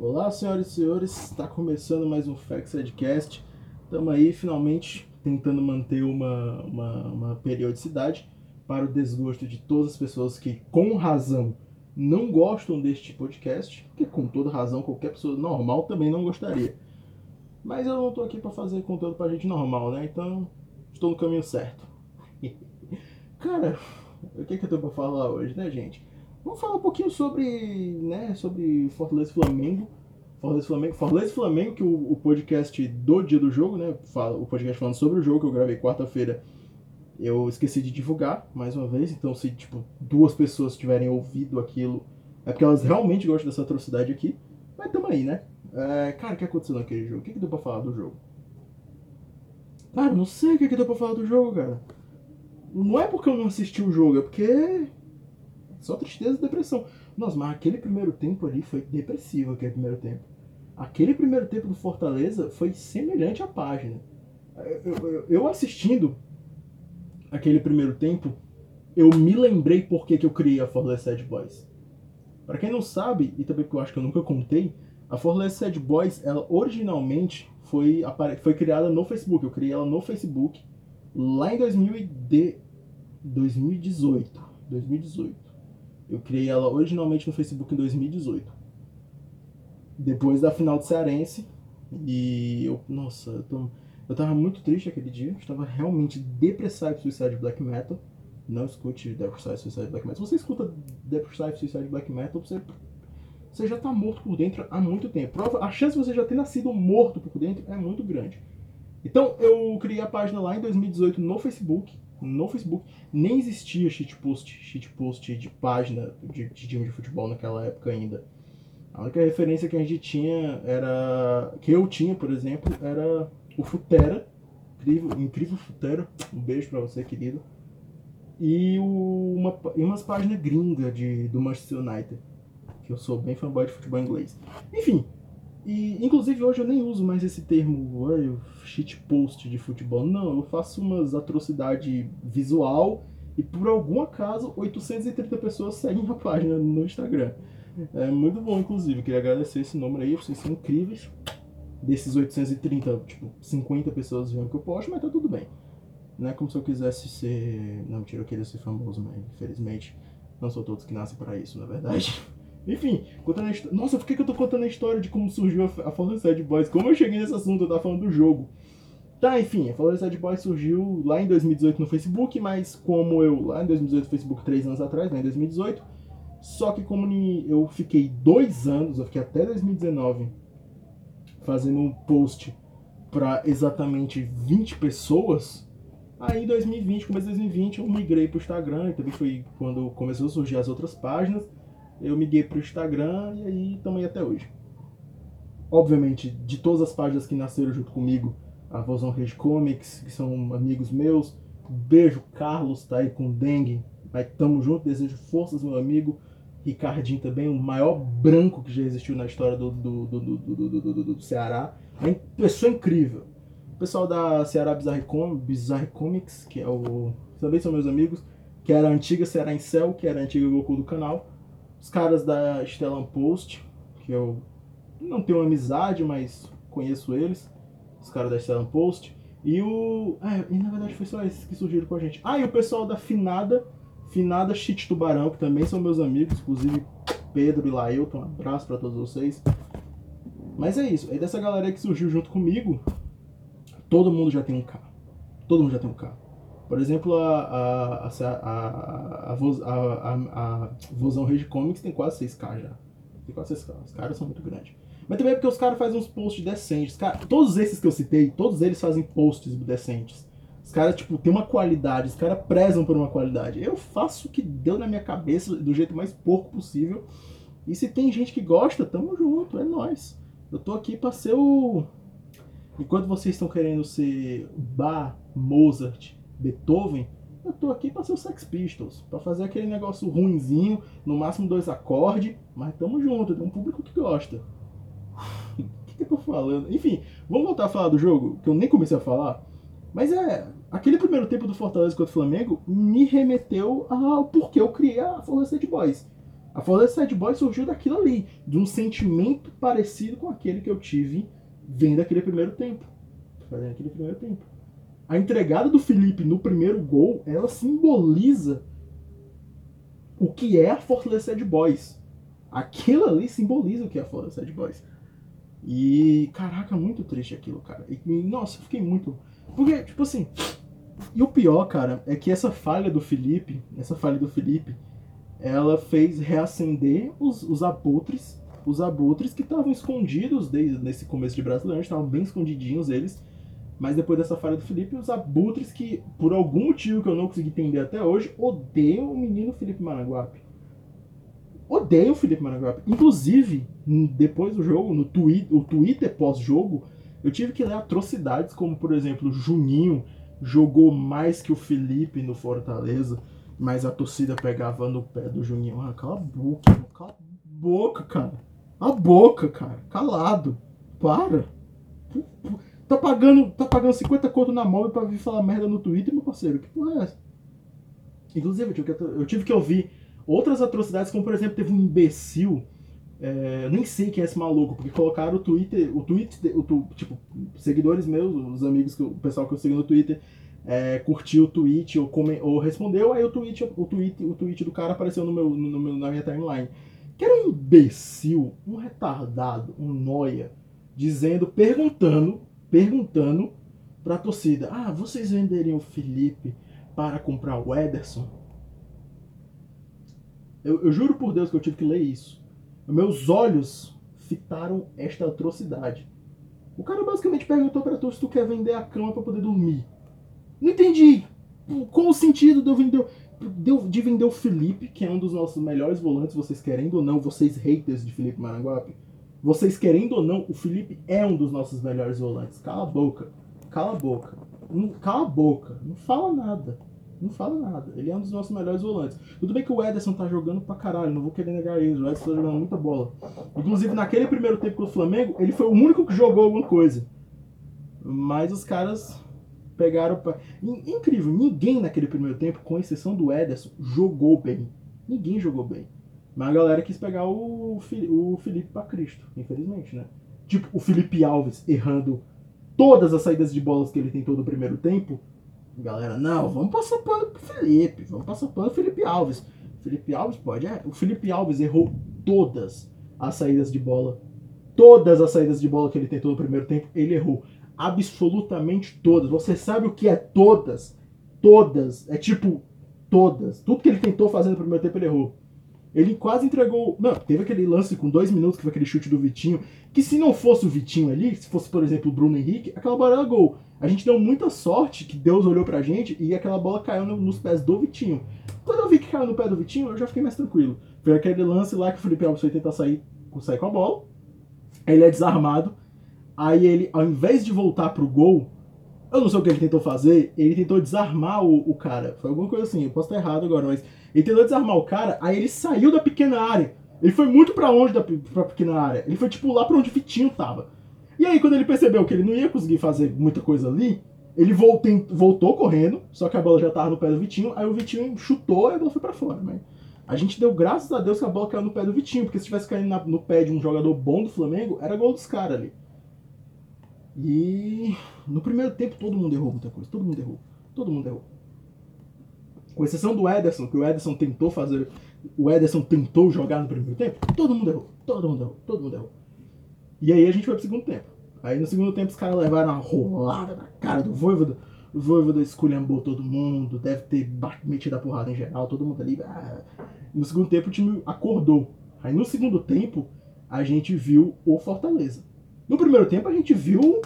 Olá, senhoras e senhores, está começando mais um Facts Redcast. Estamos aí finalmente tentando manter uma, uma, uma, periodicidade para o desgosto de todas as pessoas que, com razão, não gostam deste podcast, porque com toda razão qualquer pessoa normal também não gostaria. Mas eu não estou aqui para fazer conteúdo para gente normal, né? Então estou no caminho certo. Cara, o que, que eu tenho para falar hoje, né, gente? Vamos falar um pouquinho sobre, né, sobre Fortaleza Flamengo. Fortaleza Flamengo, Fortaleza Flamengo, que o, o, podcast do dia do jogo, né, fala, o podcast falando sobre o jogo que eu gravei quarta-feira, eu esqueci de divulgar mais uma vez. Então, se tipo duas pessoas tiverem ouvido aquilo, é porque elas realmente gostam dessa atrocidade aqui. Mas tamo aí, né? É, cara, o que aconteceu naquele jogo? O que, que deu pra falar do jogo? Cara, não sei o que, que deu pra falar do jogo, cara. Não é porque eu não assisti o jogo, é porque só tristeza e depressão. Nossa, mas aquele primeiro tempo ali foi depressivo, aquele primeiro tempo. Aquele primeiro tempo do Fortaleza foi semelhante à página. Eu, eu, eu assistindo aquele primeiro tempo, eu me lembrei por que, que eu criei a Fortaleza Sad Boys. Para quem não sabe, e também porque eu acho que eu nunca contei, a Fortaleza Sad Boys, ela originalmente foi, foi criada no Facebook. Eu criei ela no Facebook lá em 2018. 2018. Eu criei ela originalmente no Facebook em 2018. Depois da final do Cearense. E eu. Nossa, eu, tô, eu tava muito triste aquele dia. Eu estava realmente Depressive Suicide Black Metal. Não escute Depressive Suicide Black Metal. Se você escuta Depressive Suicide Black Metal, você, você já tá morto por dentro há muito tempo. Prova, a chance de você já ter nascido morto por dentro é muito grande. Então eu criei a página lá em 2018 no Facebook no Facebook. Nem existia shitpost, shitpost de página de, de time de futebol naquela época ainda. A única referência que a gente tinha era. que eu tinha, por exemplo, era o Futera. Incrível, incrível Futera. Um beijo pra você, querido. E, o, uma, e umas páginas gringas de, do Manchester United. Que eu sou bem fanboy de futebol inglês. Enfim, e, inclusive, hoje eu nem uso mais esse termo shitpost de futebol. Não, eu faço umas atrocidades visual e por algum acaso 830 pessoas seguem a página no Instagram. É muito bom, inclusive. Queria agradecer esse número aí, vocês são incríveis. Desses 830, tipo, 50 pessoas viram que eu posto, mas tá tudo bem. Não é como se eu quisesse ser. Não, mentira, eu queria ser famoso, mas infelizmente não são todos que nascem para isso, na é verdade. Enfim, contando a história. Nossa, por que, que eu tô contando a história de como surgiu a, a Fallen Sad Boys? Como eu cheguei nesse assunto, eu tava falando do jogo. Tá, enfim, a Fallen Sad Boys surgiu lá em 2018 no Facebook, mas como eu, lá em 2018, Facebook, três anos atrás, né, em 2018. Só que como eu fiquei dois anos, eu fiquei até 2019 fazendo um post para exatamente 20 pessoas. Aí em 2020, começo de 2020, eu migrei pro Instagram, e também foi quando começou a surgir as outras páginas eu miguei pro Instagram e aí estamos aí até hoje. Obviamente, de todas as páginas que nasceram junto comigo, a Vozão Rede Comics, que são amigos meus, beijo, Carlos tá aí com dengue, mas tamo junto, desejo forças, meu amigo. Ricardinho também, o maior branco que já existiu na história do, do, do, do, do, Ceará. É pessoa incrível. O pessoal da Ceará Bizarre, Com, Bizarre Comics, que é o. Também são meus amigos, que era a antiga Ceará em Céu, que era a antiga Goku do canal os caras da Stellan Post, que eu não tenho amizade, mas conheço eles. Os caras da Stellan Post. E o. É, e na verdade foi só esses que surgiram com a gente. Ah, e o pessoal da Finada, Finada Chit Tubarão, que também são meus amigos, inclusive Pedro e Lailton. Um abraço para todos vocês. Mas é isso. Aí dessa galera que surgiu junto comigo, todo mundo já tem um carro. Todo mundo já tem um carro. Por exemplo, a, a, a, a, Vozão Rede Comics tem quase 6k já. Tem quase 6k. Os caras são muito grandes. Mas também é porque os caras fazem uns posts decentes. Cara, todos esses que eu citei, todos eles fazem posts decentes. Os caras, tipo, tem uma qualidade, os caras prezam por uma qualidade. Eu faço o que deu na minha cabeça do jeito mais pouco possível. E se tem gente que gosta, tamo junto, é nós. Eu tô aqui pra ser o. Enquanto vocês estão querendo ser Bach, Mozart, Beethoven, eu tô aqui para ser o Sex Pistols, para fazer aquele negócio ruinzinho, no máximo dois acordes, mas tamo junto, tem um público que gosta. O que, que eu tô falando? Enfim, vamos voltar a falar do jogo, que eu nem comecei a falar. Mas é, aquele primeiro tempo do Fortaleza contra o Flamengo me remeteu ao porquê eu criei a Fortaleza State Boys. A Fortaleza Sad Boy surgiu daquilo ali, de um sentimento parecido com aquele que eu tive vendo aquele primeiro tempo. Fazendo aquele primeiro tempo. A entregada do Felipe no primeiro gol, ela simboliza o que é a Fortaleza Sad Boys. Aquilo ali simboliza o que é a Fortaleza Sad Boys. E, caraca, muito triste aquilo, cara. E, nossa, eu fiquei muito. Porque, tipo assim. E o pior, cara, é que essa falha do Felipe, essa falha do Felipe, ela fez reacender os, os abutres, os abutres que estavam escondidos desde nesse começo de Brasileiro, estavam bem escondidinhos eles. Mas depois dessa falha do Felipe, os abutres que, por algum motivo que eu não consegui entender até hoje, odeiam o menino Felipe Maranguape. Odeiam o Felipe Maranguape. Inclusive, depois do jogo, no twi o Twitter pós-jogo, eu tive que ler atrocidades, como por exemplo, Juninho jogou mais que o Felipe no Fortaleza, mas a torcida pegava no pé do Juninho. Ah, cala a boca, cala a boca, cara. A boca, cara. Calado. Para. Tá pagando, tá pagando 50 conto na móvel pra vir falar merda no Twitter, meu parceiro. Que porra é essa? Inclusive, eu tive que, ouvir outras atrocidades, como por exemplo, teve um imbecil. É, nem sei quem é esse maluco, porque colocaram o Twitter, o Twitter, o, tipo, seguidores meus, os amigos, que, o pessoal que eu sigo no Twitter, é, curtiu o tweet ou, come, ou respondeu, aí o tweet, o, tweet, o tweet do cara apareceu no meu, no meu, na minha timeline. Que era um imbecil, um retardado, um noia, dizendo, perguntando perguntando para a torcida: Ah, vocês venderiam o Felipe para comprar o Ederson? Eu, eu juro por Deus que eu tive que ler isso. Meus olhos fitaram esta atrocidade. O cara basicamente perguntou para tu se tu quer vender a cama para poder dormir. Não entendi. Qual o sentido de eu vender, de vender o Felipe, que é um dos nossos melhores volantes, vocês querendo ou não, vocês haters de Felipe Maranguape? Vocês querendo ou não, o Felipe é um dos nossos melhores volantes. Cala a boca. Cala a boca. Não, cala a boca. Não fala nada. Não fala nada. Ele é um dos nossos melhores volantes. Tudo bem que o Ederson tá jogando pra caralho, não vou querer negar isso. O Ederson tá jogando muita bola. Inclusive, naquele primeiro tempo com o Flamengo, ele foi o único que jogou alguma coisa. Mas os caras pegaram. Pra... Incrível, ninguém naquele primeiro tempo, com exceção do Ederson, jogou bem. Ninguém jogou bem. Mas a galera quis pegar o, o Felipe para Cristo, infelizmente, né? Tipo, o Felipe Alves errando todas as saídas de bolas que ele tentou no primeiro tempo. Galera, não, vamos passar pano pro Felipe, vamos passar pano pro Felipe Alves. Felipe Alves pode, é. O Felipe Alves errou todas as saídas de bola. Todas as saídas de bola que ele tentou no primeiro tempo, ele errou. Absolutamente todas. Você sabe o que é todas? Todas. É tipo, todas. Tudo que ele tentou fazer no primeiro tempo, ele errou. Ele quase entregou. Não, teve aquele lance com dois minutos, que foi aquele chute do Vitinho. Que se não fosse o Vitinho ali, se fosse, por exemplo, o Bruno Henrique, aquela bola era gol. A gente deu muita sorte que Deus olhou pra gente e aquela bola caiu no, nos pés do Vitinho. Quando eu vi que caiu no pé do Vitinho, eu já fiquei mais tranquilo. Foi aquele lance lá que o Felipe Alves foi tentar sair, sair com a bola. Ele é desarmado. Aí ele, ao invés de voltar pro gol, eu não sei o que ele tentou fazer, ele tentou desarmar o, o cara. Foi alguma coisa assim, eu posso estar errado agora, mas ele tentou desarmar o cara, aí ele saiu da pequena área. Ele foi muito para longe da pra pequena área. Ele foi tipo lá pra onde o Vitinho tava. E aí quando ele percebeu que ele não ia conseguir fazer muita coisa ali, ele voltou, voltou correndo, só que a bola já tava no pé do Vitinho, aí o Vitinho chutou e a bola foi para fora, né? A gente deu graças a Deus que a bola caiu no pé do Vitinho, porque se tivesse caído na, no pé de um jogador bom do Flamengo, era gol dos caras ali. E no primeiro tempo todo mundo errou muita coisa, todo mundo errou, todo mundo errou. Com exceção do Ederson, que o Ederson tentou fazer. O Ederson tentou jogar no primeiro tempo, todo mundo errou. Todo mundo errou, todo mundo errou. E aí a gente foi pro segundo tempo. Aí no segundo tempo os caras levaram uma rolada na cara do Voivoda. O Voivoda esculhambou todo mundo, deve ter metido a porrada em geral, todo mundo ali. Ah. No segundo tempo o time acordou. Aí no segundo tempo a gente viu o Fortaleza. No primeiro tempo a gente viu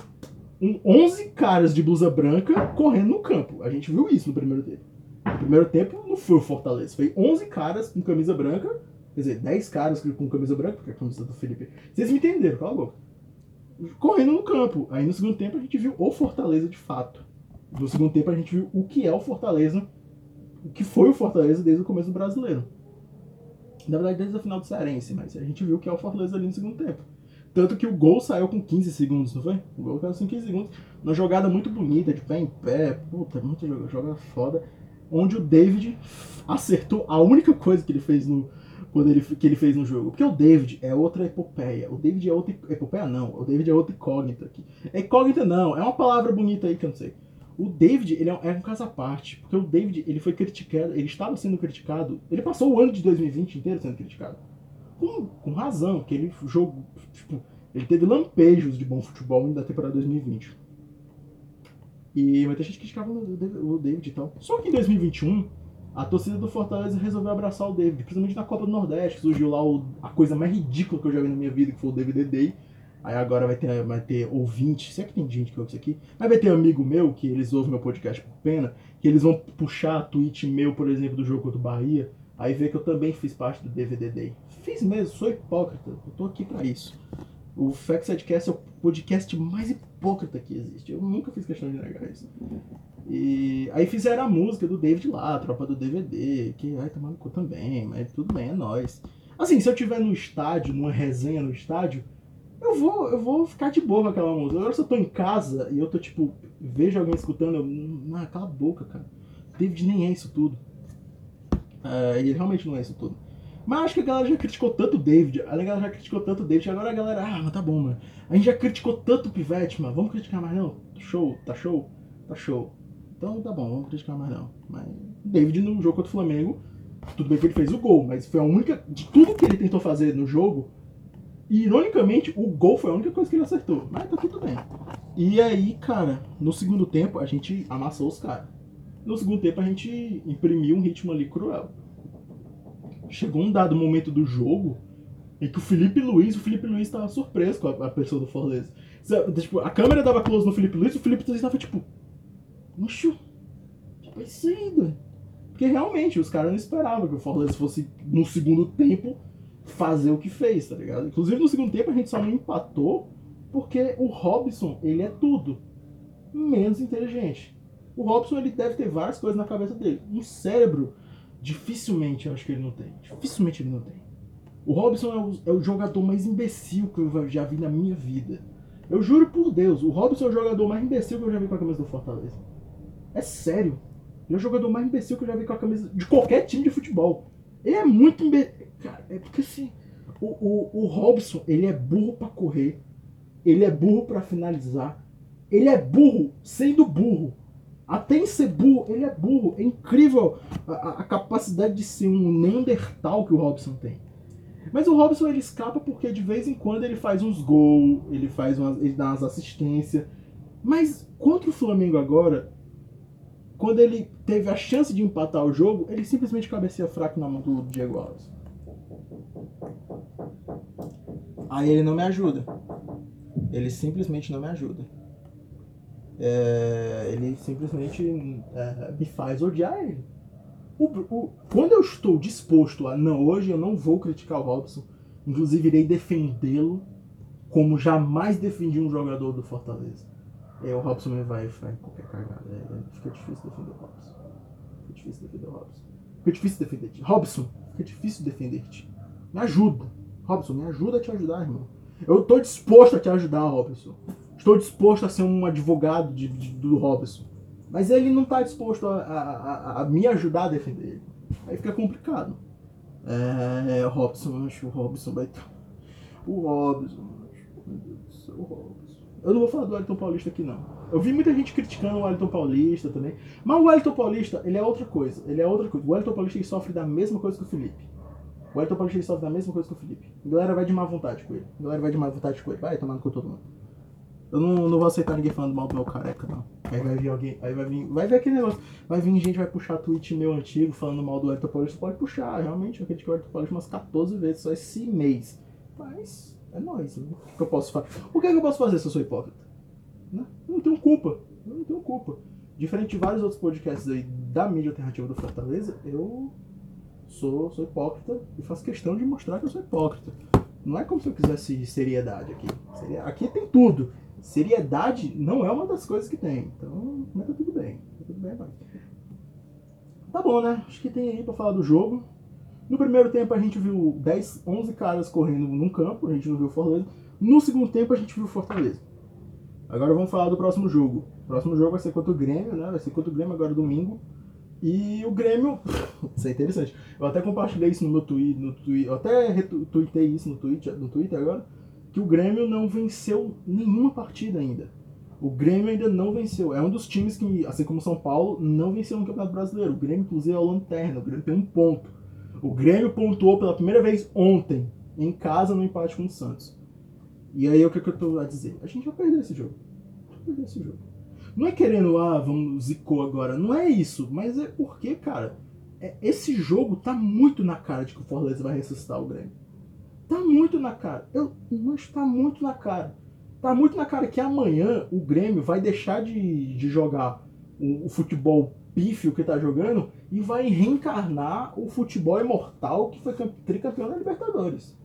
um 11 caras de blusa branca correndo no campo. A gente viu isso no primeiro tempo. No primeiro tempo não foi o Fortaleza, foi 11 caras com camisa branca, quer dizer, 10 caras com camisa branca, porque é a camisa do Felipe. Vocês me entenderam, cala a boca. Correndo no campo. Aí no segundo tempo a gente viu o Fortaleza de fato. No segundo tempo a gente viu o que é o Fortaleza, o que foi o Fortaleza desde o começo do brasileiro. Na verdade, desde a final do Cearense, mas a gente viu o que é o Fortaleza ali no segundo tempo. Tanto que o gol saiu com 15 segundos, não foi? O gol saiu com 15 segundos. Uma jogada muito bonita, de pé em pé. Puta, jogada, jogada foda onde o David acertou a única coisa que ele fez no, quando ele, que ele fez no jogo. Porque o David é outra epopeia. O David é outra epopeia, não. O David é outra incógnita aqui. É incógnita, não. É uma palavra bonita aí que eu não sei. O David, ele é um, é um caso à parte. Porque o David, ele foi criticado, ele estava sendo criticado. Ele passou o ano de 2020 inteiro sendo criticado. Com, com razão, que ele jogou. Tipo, ele teve lampejos de bom futebol da temporada 2020. E muita gente criticava o David e tal. Só que em 2021 a torcida do Fortaleza resolveu abraçar o David, principalmente na Copa do Nordeste, que surgiu lá o, a coisa mais ridícula que eu já vi na minha vida, que foi o DVD Day. Aí agora vai ter, vai ter ouvinte, sei que tem gente que ouve isso aqui, mas vai ter amigo meu, que eles ouvem meu podcast por pena, que eles vão puxar tweet meu, por exemplo, do jogo contra o Bahia, aí vê que eu também fiz parte do DVD Day. Fiz mesmo, sou hipócrita, eu tô aqui para isso. O Factsidecast é o podcast mais hipócrita que existe. Eu nunca fiz questão de negar isso. E aí fizeram a música do David lá, a tropa do DVD, que ai tomando cu também, mas tudo bem, é nóis. Assim, se eu tiver no estádio, numa resenha no estádio, eu vou, eu vou ficar de boa com aquela música. Agora se eu tô em casa e eu tô tipo, vejo alguém escutando, eu. Não, cala a boca, cara. David nem é isso tudo. Uh, ele realmente não é isso tudo. Mas acho que a galera já criticou tanto o David, a galera já criticou tanto o David, agora a galera, ah, mas tá bom, mano. A gente já criticou tanto o Pivete, mano, vamos criticar mais não? Show, tá show? Tá show. Então tá bom, vamos criticar mais não. Mas David no jogo contra o Flamengo, tudo bem que ele fez o gol, mas foi a única. De tudo que ele tentou fazer no jogo, e ironicamente, o gol foi a única coisa que ele acertou. Mas tá tudo bem. E aí, cara, no segundo tempo a gente amassou os caras. No segundo tempo a gente imprimiu um ritmo ali cruel. Chegou um dado momento do jogo em que o Felipe Luiz, o Felipe Luiz tava surpreso com a, a pessoa do Fortaleza. Tipo, a câmera dava close no Felipe Luiz, o Felipe Luiz tava tipo, Oxo, tipo isso ainda. Porque realmente os caras não esperavam que o Fortaleza fosse, no segundo tempo, fazer o que fez, tá ligado? Inclusive no segundo tempo a gente só não empatou porque o Robson, ele é tudo. Menos inteligente. O Robson, ele deve ter várias coisas na cabeça dele. Um cérebro, dificilmente eu acho que ele não tem. Dificilmente ele não tem. O Robson é o, é o jogador mais imbecil que eu já vi na minha vida. Eu juro por Deus, o Robson é o jogador mais imbecil que eu já vi com a camisa do Fortaleza. É sério. Ele é o jogador mais imbecil que eu já vi com a camisa de qualquer time de futebol. Ele é muito imbecil. Cara, é porque assim. O, o, o Robson, ele é burro para correr. Ele é burro para finalizar. Ele é burro sendo burro. Até em ser burro, ele é burro. É incrível a, a capacidade de ser um Neandertal que o Robson tem. Mas o Robson ele escapa porque de vez em quando ele faz uns gols, ele faz umas, ele dá umas assistências. Mas contra o Flamengo agora, quando ele teve a chance de empatar o jogo, ele simplesmente cabeceia fraco na mão do Diego Alves. Aí ele não me ajuda. Ele simplesmente não me ajuda. É, ele simplesmente é, me faz odiar ele. O, o, quando eu estou disposto a não, hoje eu não vou criticar o Robson, inclusive irei defendê-lo como jamais defendi um jogador do Fortaleza. É, o Robson vai, vai qualquer cagada. É, é, fica difícil defender o Robson. Fica difícil defender o Robson. Fica difícil defender-te. Robson, fica difícil defender-te. Me ajuda. Robson, me ajuda a te ajudar, irmão. Eu estou disposto a te ajudar, Robson. Estou disposto a ser um advogado de, de do Robson. Mas ele não está disposto a, a, a, me ajudar a defender ele. Aí fica complicado. É, Robson, acho que o Robson vai. O Robson, meu Deus do céu, o Robson. Eu não vou falar do Wellington Paulista aqui, não. Eu vi muita gente criticando o Wellington Paulista também. Mas o Wellington Paulista, ele é outra coisa. Ele é outra coisa. O Wellington Paulista sofre da mesma coisa que o Felipe. O Wellington Paulista sofre da mesma coisa que o Felipe. A galera vai de má vontade com ele. A galera vai de má vontade com ele. Vai tomando com todo mundo. Eu não, não vou aceitar ninguém falando mal do meu careca, não. Aí vai vir alguém. Aí vai vir. Vai ver aquele negócio. Vai vir gente, vai puxar tweet meu antigo falando mal do Wellington Paulista. Pode puxar, realmente. Eu critiquei o Wellington Paulista umas 14 vezes só esse mês. Mas é nóis. O que eu posso fazer? O que, é que eu posso fazer se eu sou hipócrita? Né? Eu não tenho culpa. Eu não tenho culpa. Diferente de vários outros podcasts aí da mídia alternativa do Fortaleza, eu sou, sou hipócrita e faço questão de mostrar que eu sou hipócrita. Não é como se eu quisesse seriedade aqui. Aqui tem tudo. Seriedade não é uma das coisas que tem. Então, mas tá tudo bem. Tá tudo bem, vai. Tá bom, né? Acho que tem aí pra falar do jogo. No primeiro tempo a gente viu 10, 11 caras correndo num campo, a gente não viu Fortaleza. No segundo tempo a gente viu Fortaleza. Agora vamos falar do próximo jogo. O próximo jogo vai ser contra o Grêmio, né? Vai ser contra o Grêmio agora domingo. E o Grêmio, isso é interessante. Eu até compartilhei isso no meu tweet, no eu até retuitei isso no Twitter, no Twitter agora, que o Grêmio não venceu nenhuma partida ainda. O Grêmio ainda não venceu. É um dos times que, assim como São Paulo, não venceu no Campeonato Brasileiro. O Grêmio, inclusive, é o lanterna. O Grêmio tem um ponto. O Grêmio pontuou pela primeira vez ontem, em casa, no empate com o Santos. E aí, o que, que eu tô a dizer? A gente vai perder esse jogo. Vai perder esse jogo. Não é querendo, ah, vamos zicou agora. Não é isso. Mas é porque, cara, é, esse jogo tá muito na cara de que o Fortaleza vai ressuscitar o Grêmio. Tá muito na cara. Eu, mas tá muito na cara. Tá muito na cara que amanhã o Grêmio vai deixar de, de jogar o, o futebol pífio que tá jogando e vai reencarnar o futebol imortal que foi tricampeão da Libertadores.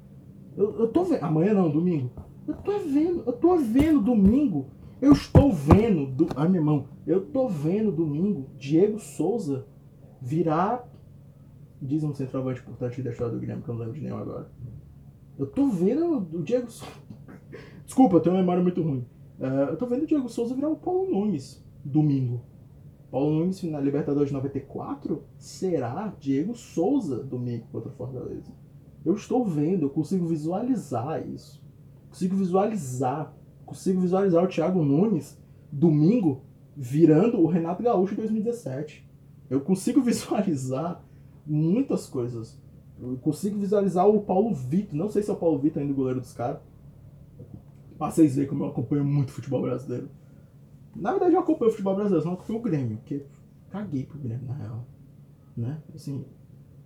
Eu, eu tô vendo. Amanhã não, domingo. Eu tô vendo, eu tô vendo domingo. Eu estou vendo. Do, ai, meu irmão, eu tô vendo domingo Diego Souza virar. Diz um centroavante importante da história do Grêmio, que eu não lembro de nenhum agora. Eu tô vendo o Diego Souza. Desculpa, eu tenho uma memória muito ruim. Uh, eu tô vendo o Diego Souza virar o Paulo Nunes domingo. Paulo Nunes na Libertadores 94 será Diego Souza domingo contra o Fortaleza. Eu estou vendo, eu consigo visualizar isso. Consigo visualizar, consigo visualizar o Thiago Nunes domingo virando o Renato Gaúcho em 2017. Eu consigo visualizar muitas coisas. Eu consigo visualizar o Paulo Vitor. Não sei se é o Paulo Vitor ainda o goleiro dos caras. Pra vocês verem como eu acompanho muito futebol brasileiro. Na verdade eu acompanho o futebol brasileiro, só não acompanho o Grêmio. Porque caguei pro Grêmio, na real. Né? Assim,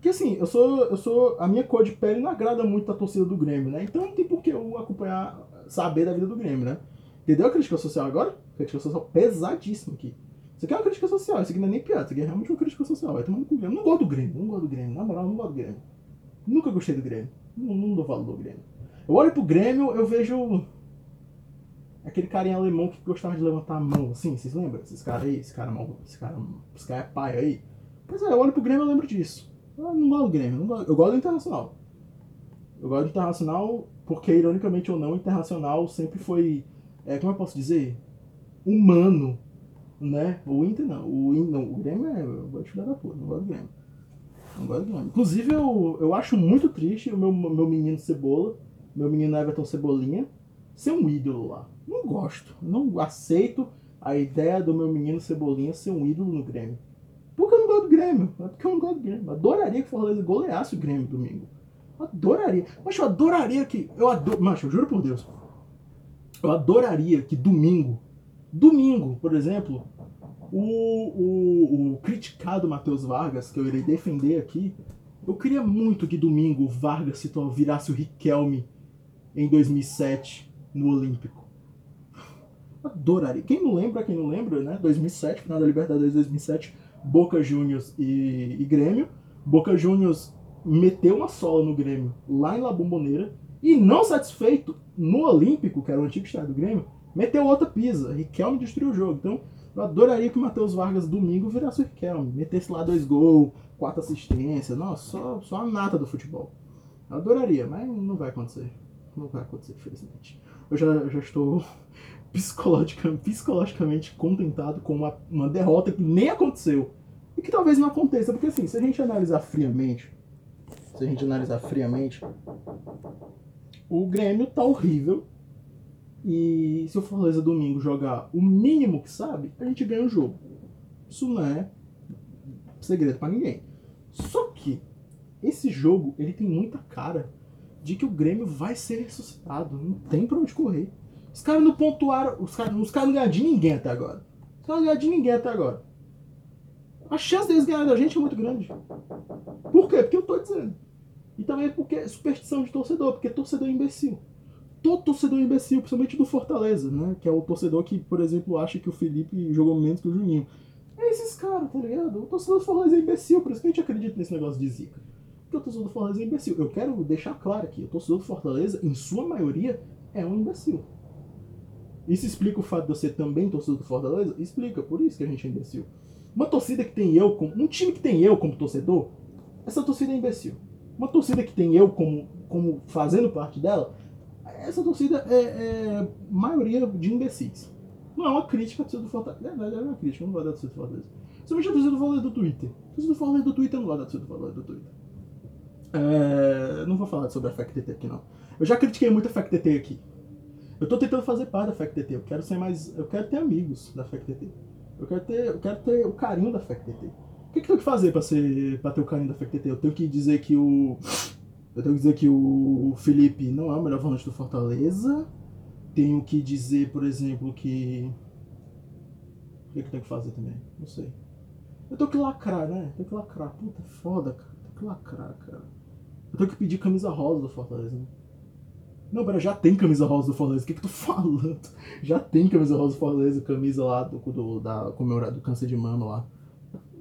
porque assim, eu sou, eu sou. A minha cor de pele não agrada muito a torcida do Grêmio, né? Então não tem por que eu acompanhar, saber da vida do Grêmio, né? Entendeu a crítica social agora? Crítica social pesadíssima aqui. Isso aqui é uma crítica social, isso aqui não é nem piada, isso aqui é realmente uma crítica social. Vai tomando com o Grêmio. Não gosto do Grêmio, não gosto do Grêmio. Na moral, não gosto do Grêmio. Nunca gostei do Grêmio. Não, não dou valor do Grêmio. Eu olho pro Grêmio, eu vejo. Aquele carinha alemão que gostava de levantar a mão, assim, vocês lembram? Esses caras aí, esse cara mal. Esse cara. Esse cara é pai aí. Pois é, eu olho pro Grêmio e lembro disso. Eu não gosto do Grêmio, gosto, eu gosto do Internacional. Eu gosto do Internacional porque, ironicamente ou não, o Internacional sempre foi, é, como eu posso dizer, humano, né? O Inter não, o, não, o Grêmio é, eu gosto da puta, não gosto do Grêmio. Não gosto. Inclusive, eu, eu acho muito triste o meu, meu menino Cebola, meu menino Everton Cebolinha, ser um ídolo lá. Não gosto, não aceito a ideia do meu menino Cebolinha ser um ídolo no Grêmio. Porque eu não gosto do Grêmio. É porque eu não gosto do Grêmio. Adoraria que o Fortaleza goleasse o Grêmio domingo. Adoraria. Mas eu adoraria que. Eu adoro. Mas eu juro por Deus. Eu adoraria que domingo. Domingo, por exemplo, o, o, o criticado Matheus Vargas, que eu irei defender aqui, eu queria muito que domingo o Vargas se virasse o Riquelme em 2007 no Olímpico. Adoraria. Quem não lembra, quem não lembra, né? 2007, final da Libertadores 2007, Boca Juniors e, e Grêmio. Boca Juniors meteu uma sola no Grêmio lá em La Bombonera e não satisfeito no Olímpico, que era o antigo estádio do Grêmio, meteu outra pisa. Riquelme destruiu o jogo. Então, eu adoraria que o Matheus Vargas domingo virasse o Riquelme, metesse lá dois gols, quatro assistências, nossa, só, só a nata do futebol. Eu adoraria, mas não vai acontecer. Não vai acontecer, infelizmente. Eu já, já estou psicologicamente, psicologicamente contentado com uma, uma derrota que nem aconteceu. E que talvez não aconteça, porque assim, se a gente analisar friamente, se a gente analisar friamente, o Grêmio tá horrível. E se o Fortaleza domingo jogar o mínimo que sabe, a gente ganha o jogo. Isso não é segredo para ninguém. Só que esse jogo, ele tem muita cara de que o Grêmio vai ser ressuscitado. Não tem pra onde correr. Os caras não pontuaram. Os caras os cara não ganharam de ninguém até agora. Os caras não ganharam de ninguém até agora. A chance deles ganharem da gente é muito grande. Por quê? Porque eu tô dizendo. E também porque é superstição de torcedor, porque torcedor é imbecil. Todo torcedor imbecil, principalmente do Fortaleza, né? Que é o torcedor que, por exemplo, acha que o Felipe jogou menos que o Juninho. É esses caras, tá ligado? O torcedor do Fortaleza é imbecil, por isso que a gente acredita nesse negócio de zica. Porque o torcedor do Fortaleza é imbecil. Eu quero deixar claro aqui, o torcedor do Fortaleza, em sua maioria, é um imbecil. Isso explica o fato de eu ser também torcedor do Fortaleza? Explica, por isso que a gente é imbecil. Uma torcida que tem eu como. Um time que tem eu como torcedor, essa torcida é imbecil. Uma torcida que tem eu como, como fazendo parte dela, essa torcida é, é maioria de imbecis. Não é uma crítica do Fortaleza. Na verdade, é uma crítica, não vou dar torcida do Fortaleza. Somente a torcida do Fortaleza do Twitter. Torcida do Fortaleza do Twitter, eu não gosto da torcida do Fortaleza do Twitter. É, não vou falar sobre a FACTT aqui, não. Eu já critiquei muito a FACTT aqui. Eu tô tentando fazer parte da FACTT. Eu quero ser mais. Eu quero ter amigos da FACTT. Eu quero ter, eu quero ter o carinho da FACTT. O que, que eu tenho que fazer pra, ser, pra ter o carinho da FACTT? Eu tenho que dizer que o. Eu tenho que dizer que o Felipe não é o melhor volante do Fortaleza. Tenho que dizer, por exemplo, que. O que, que eu tenho que fazer também? Não sei. Eu tenho que lacrar, né? Tenho que lacrar. Puta, foda, cara. Tenho que lacrar, cara. Eu tenho que pedir camisa rosa do Fortaleza, né? Não, pera, já tem camisa rosa do Fortaleza. O que que tô falando? Já tem camisa rosa do Fortaleza, camisa lá do, do, da, do câncer de mama lá.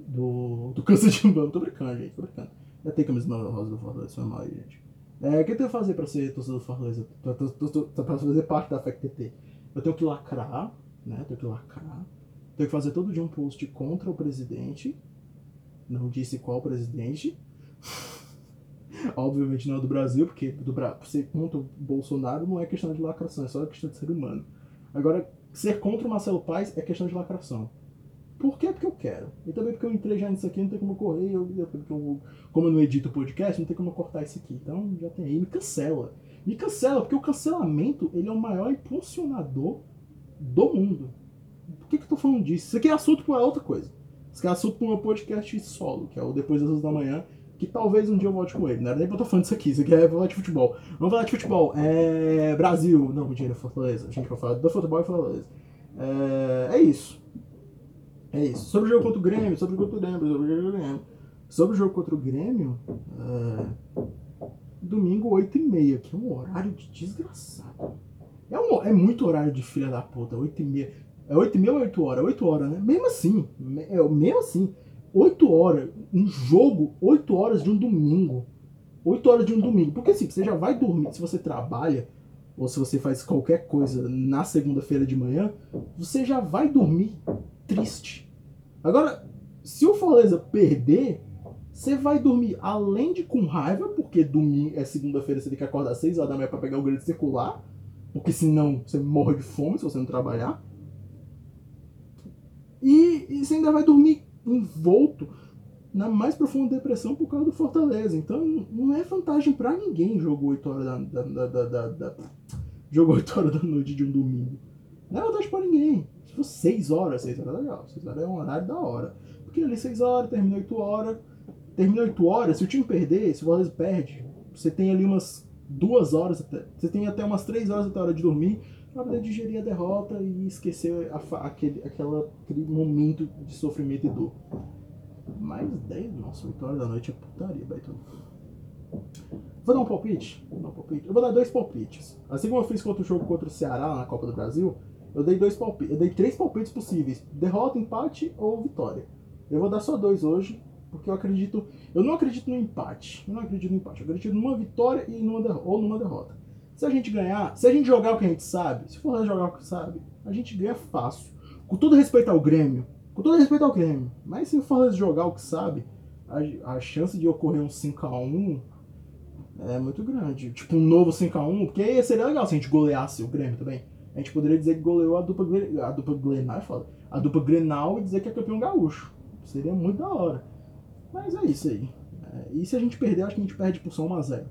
Do, do câncer de mama. Tô brincando, gente, tô brincando. Já tem camisa rosa do Fortaleza, foi mal aí, gente. É, o que eu tenho que fazer pra ser torcedor do Fortaleza? Pra, pra, pra, pra fazer parte da FECTT? Eu tenho que lacrar, né? Tenho que lacrar. Tenho que fazer todo dia um post contra o presidente. Não disse qual presidente. Obviamente não é do Brasil, porque do Bra ser contra o Bolsonaro não é questão de lacração, é só questão de ser humano. Agora, ser contra o Marcelo Paes é questão de lacração. Por quê? Porque eu quero. E também porque eu entrei já nisso aqui, não tem como correr. Eu, eu, eu, como eu não edito podcast, não tem como cortar isso aqui. Então já tem aí, me cancela. Me cancela, porque o cancelamento ele é o maior impulsionador do mundo. Por que, que eu tô falando disso? Isso aqui é assunto para outra coisa. Isso aqui é assunto para um podcast solo, que é o Depois das 11 da Manhã, que talvez um dia eu volte com ele. Não era nem pra eu tô falando isso aqui, isso aqui é falar de futebol. Vamos falar de futebol. É. Brasil. Não, mentira, Fortaleza. A gente vai falar do futebol e Fortaleza. É, é isso. É isso. Sobre o jogo contra o Grêmio, sobre o jogo contra o Grêmio, sobre o jogo contra o Grêmio. Sobre o jogo contra o Grêmio, é... domingo 8h30, que é um horário de desgraçado. É, um, é muito horário de filha da puta, 8h30. É 8h30 ou 8 horas? 8 horas, né? Mesmo assim, é, mesmo assim, 8 horas, um jogo, 8 horas de um domingo. 8 horas de um domingo. Porque assim, você já vai dormir, se você trabalha, ou se você faz qualquer coisa na segunda-feira de manhã, você já vai dormir triste. Agora, se o Fortaleza perder, você vai dormir além de com raiva, porque domingo é segunda-feira, você tem que acordar às 6 horas da manhã para pegar o grande circular, porque senão você morre de fome se você não trabalhar. E, e você ainda vai dormir envolto na mais profunda depressão por causa do Fortaleza. Então não é vantagem para ninguém jogo 8 horas da, da, da, da, da jogo 8 horas da noite de um domingo. Não é vantagem pra ninguém. Se fosse 6 horas, 6 horas é legal. 6 horas é um horário da hora. Porque ali 6 horas, termina 8 horas. Termina 8 horas, se o time perder, se o Fortaleza perde, você tem ali umas 2 horas até. Você tem até umas 3 horas até a hora de dormir para poder digerir a derrota e esquecer a, aquele, aquela, aquele momento de sofrimento e dor. Mais 10, nossa, 8 horas da noite é putaria, Baitão. Vou dar um palpite? Vou dar um palpite? Eu vou dar dois palpites. Assim como eu fiz contra o jogo contra o Ceará na Copa do Brasil, eu dei dois palpites. Eu dei três palpites possíveis: derrota, empate ou vitória. Eu vou dar só dois hoje, porque eu acredito. Eu não acredito no empate. Eu não acredito no empate. Eu acredito numa vitória e numa ou numa derrota. Se a gente ganhar, se a gente jogar o que a gente sabe, se for jogar o que sabe, a gente ganha fácil. Com todo respeito ao Grêmio, com todo respeito ao Grêmio, mas se for jogar o que sabe, a, a chance de ocorrer um 5x1 é muito grande. Tipo, um novo 5x1, porque seria legal se a gente goleasse o Grêmio também. A gente poderia dizer que goleou a dupla, a dupla Grenal, é. A dupla Grenal e dizer que é campeão gaúcho. Seria muito da hora. Mas é isso aí. É, e se a gente perder, acho que a gente perde por só 1x0.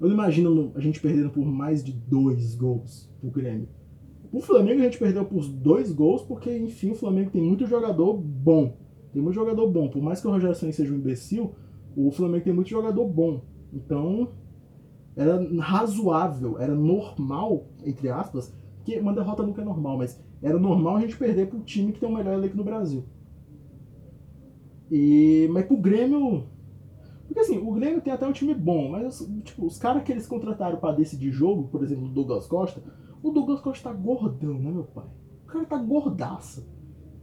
Eu não imagino a gente perdendo por mais de dois gols pro Grêmio. O Flamengo a gente perdeu por dois gols, porque, enfim, o Flamengo tem muito jogador bom. Tem muito jogador bom. Por mais que o Rogério Senna seja um imbecil, o Flamengo tem muito jogador bom. Então, era razoável, era normal, entre aspas, que uma derrota nunca é normal, mas era normal a gente perder pro time que tem o melhor elenco no Brasil. E, mas pro Grêmio, porque assim, o Grêmio tem até um time bom, mas tipo, os caras que eles contrataram para decidir jogo, por exemplo, o Douglas Costa, o Douglas Costa tá gordão, né, meu pai? O cara tá gordaça.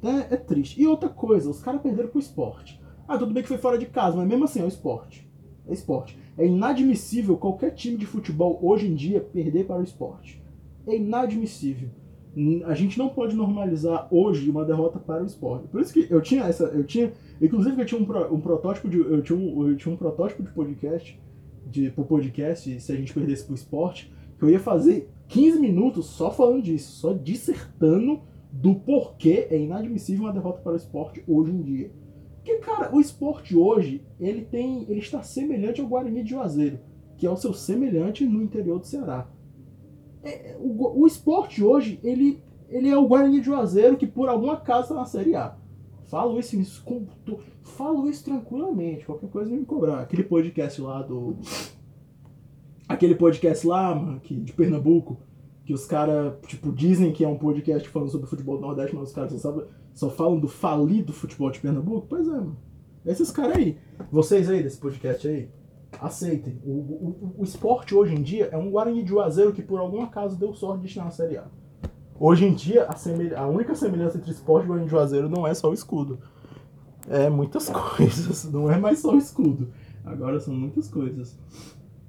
É, é triste. E outra coisa, os caras perderam pro esporte. Ah, tudo bem que foi fora de casa, mas mesmo assim é o esporte. É esporte. É inadmissível qualquer time de futebol hoje em dia perder para o esporte. É inadmissível. A gente não pode normalizar hoje uma derrota para o esporte. Por isso que eu tinha essa. Eu tinha Inclusive eu tinha um, pro, um protótipo de. Eu tinha um, eu tinha um protótipo de podcast. De, pro podcast, se a gente perdesse pro esporte, que eu ia fazer 15 minutos só falando disso, só dissertando do porquê é inadmissível uma derrota para o esporte hoje em dia. Porque, cara, o esporte hoje, ele tem. ele está semelhante ao Guarani de Juazeiro, que é o seu semelhante no interior do Ceará. É, o, o esporte hoje, ele, ele é o Guarani de Juazeiro que por algum acaso está na Série A. Falo isso, isso com, falo isso tranquilamente, qualquer coisa me cobrar. Aquele podcast lá do. Aquele podcast lá, mano, que, de Pernambuco, que os caras, tipo, dizem que é um podcast falando sobre futebol do Nordeste, mas os caras só, só falam do falido futebol de Pernambuco. Pois é, mano. Esses caras aí. Vocês aí desse podcast aí, aceitem. O, o, o esporte hoje em dia é um Guarani de Juazeiro que por algum acaso deu sorte de estar na Série A. Hoje em dia, a, a única semelhança entre esporte e Guarani de Juazeiro não é só o escudo. É muitas coisas. Não é mais só o escudo. Agora são muitas coisas.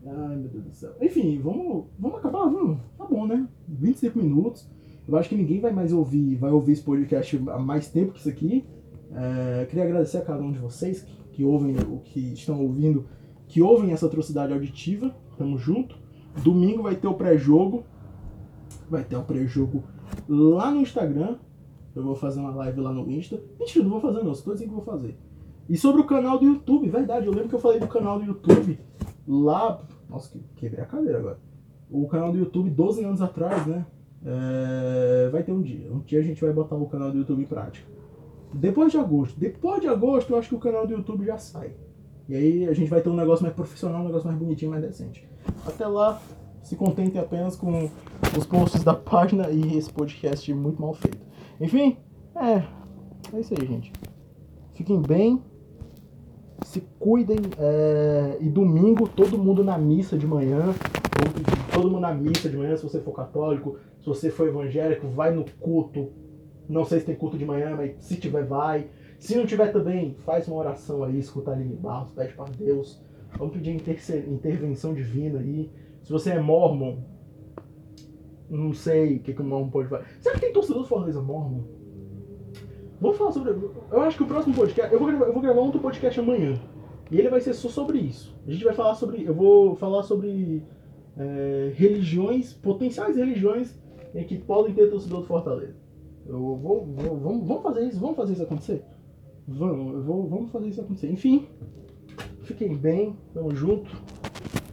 Ai, meu Deus do céu. Enfim, vamos, vamos acabar? Vamos. Tá bom, né? 25 minutos. Eu acho que ninguém vai mais ouvir, vai ouvir esse podcast há mais tempo que isso aqui. É, queria agradecer a cada um de vocês que, que ouvem, o que estão ouvindo, que ouvem essa atrocidade auditiva. Tamo junto. Domingo vai ter o pré-jogo. Vai ter o pré-jogo lá no Instagram. Eu vou fazer uma live lá no Insta. Mentira, não vou fazer não, estou dizendo que vou fazer. E sobre o canal do YouTube, verdade, eu lembro que eu falei do canal do YouTube lá. Nossa, quebrei a cadeira agora. O canal do YouTube 12 anos atrás, né? É, vai ter um dia. Um dia a gente vai botar o canal do YouTube em prática. Depois de agosto. Depois de agosto, eu acho que o canal do YouTube já sai. E aí a gente vai ter um negócio mais profissional, um negócio mais bonitinho, mais decente. Até lá, se contentem apenas com os posts da página e esse podcast muito mal feito. Enfim, é. É isso aí, gente. Fiquem bem. Se cuidem. É, e domingo, todo mundo na missa de manhã. Todo mundo na missa de manhã, se você for católico, se você for evangélico, vai no culto. Não sei se tem culto de manhã, mas se tiver, vai. Se não tiver também, faz uma oração aí, escuta ali Barros, pede para Deus. Vamos pedir intervenção divina aí. Se você é mormon, não sei o que, que o mormon pode fazer. Será que tem torcedor do Fortaleza mormon? Vamos falar sobre. Eu acho que o próximo podcast. Eu vou, gravar, eu vou gravar outro podcast amanhã. E ele vai ser só sobre isso. A gente vai falar sobre. Eu vou falar sobre é, religiões, potenciais religiões em que podem ter torcedor do Fortaleza. Eu vou, vou, vamos, vamos fazer isso, vamos fazer isso acontecer? Vamos, vou, vamos fazer isso acontecer. Enfim, fiquem bem, tamo junto.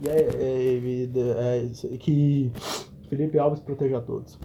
E é, é, é, é que Felipe Alves proteja a todos.